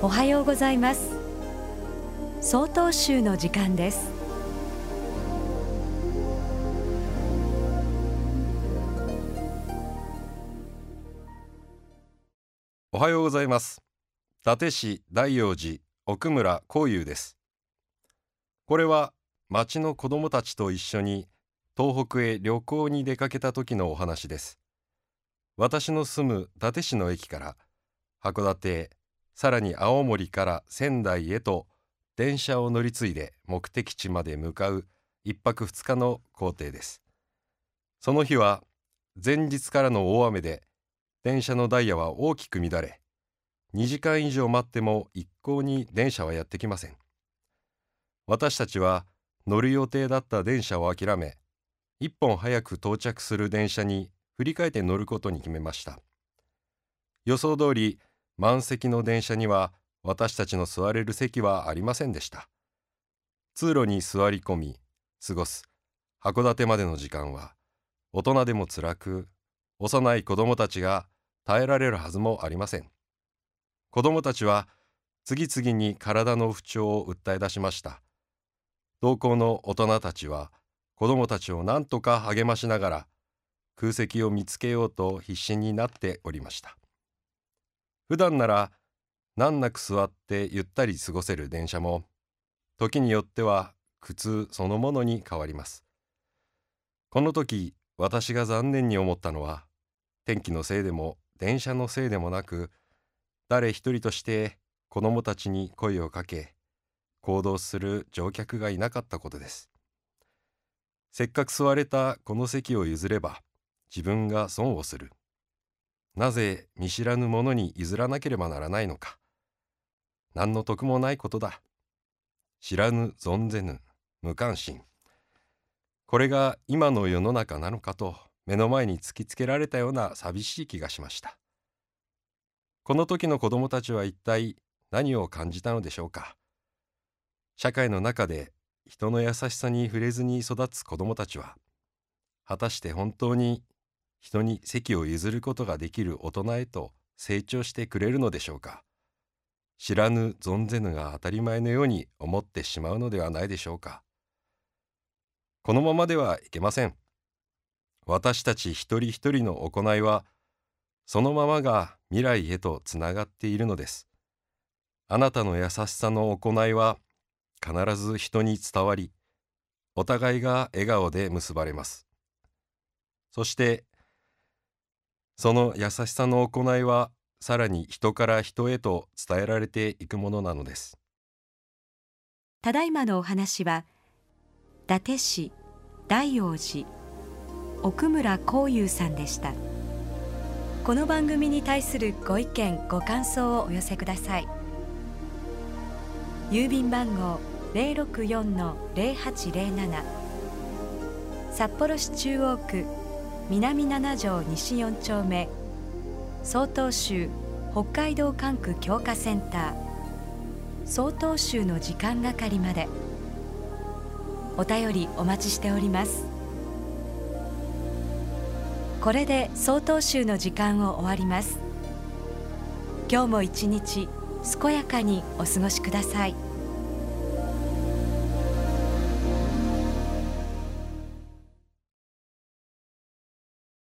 おはようございます。総統集の時間です。おはようございます。伊達市大陽寺奥村光雄です。これは町の子供たちと一緒に東北へ旅行に出かけた時のお話です。私の住む伊達市の駅から函館さらに青森から仙台へと電車を乗り継いで目的地まで向かう一泊二日の行程です。その日は前日からの大雨で電車のダイヤは大きく乱れ2時間以上待っても一向に電車はやってきません。私たちは乗る予定だった電車を諦め一本早く到着する電車に振り返って乗ることに決めました。予想通り満席の電車には私たちの座れる席はありませんでした。通路に座り込み過ごす函館までの時間は大人でも辛く幼い子供たちが耐えられるはずもありません。子供たちは次々に体の不調を訴え出しました。同行の大人たちは子供たちを何とか励ましながら空席を見つけようと必死になっておりました。普段なら難なく座ってゆったり過ごせる電車も時によっては苦痛そのものに変わります。この時私が残念に思ったのは天気のせいでも電車のせいでもなく誰一人として子供たちに声をかけ行動する乗客がいなかったことです。せっかく座れたこの席を譲れば自分が損をする。なぜ見知らぬ者に譲らなければならないのか。何の得もないことだ。知らぬ存ぜぬ無関心。これが今の世の中なのかと目の前に突きつけられたような寂しい気がしました。この時の子供たちは一体何を感じたのでしょうか。社会の中で人の優しさに触れずに育つ子供たちは果たして本当に人に席を譲ることができる大人へと成長してくれるのでしょうか。知らぬ存ぜぬが当たり前のように思ってしまうのではないでしょうか。このままではいけません。私たち一人一人の行いはそのままが未来へとつながっているのです。あなたの優しさの行いは必ず人に伝わりお互いが笑顔で結ばれます。そしてその優しさの行いはさらに人から人へと伝えられていくものなのです。ただいまのお話は伊達市大陽寺奥村光雄さんでした。この番組に対するご意見ご感想をお寄せください。郵便番号064-0807札幌市中央区南七条西4丁目。曹洞州北海道管区強化センター。曹洞州の時間係まで。お便りお待ちしております。これで曹洞州の時間を終わります。今日も一日健やかにお過ごしください。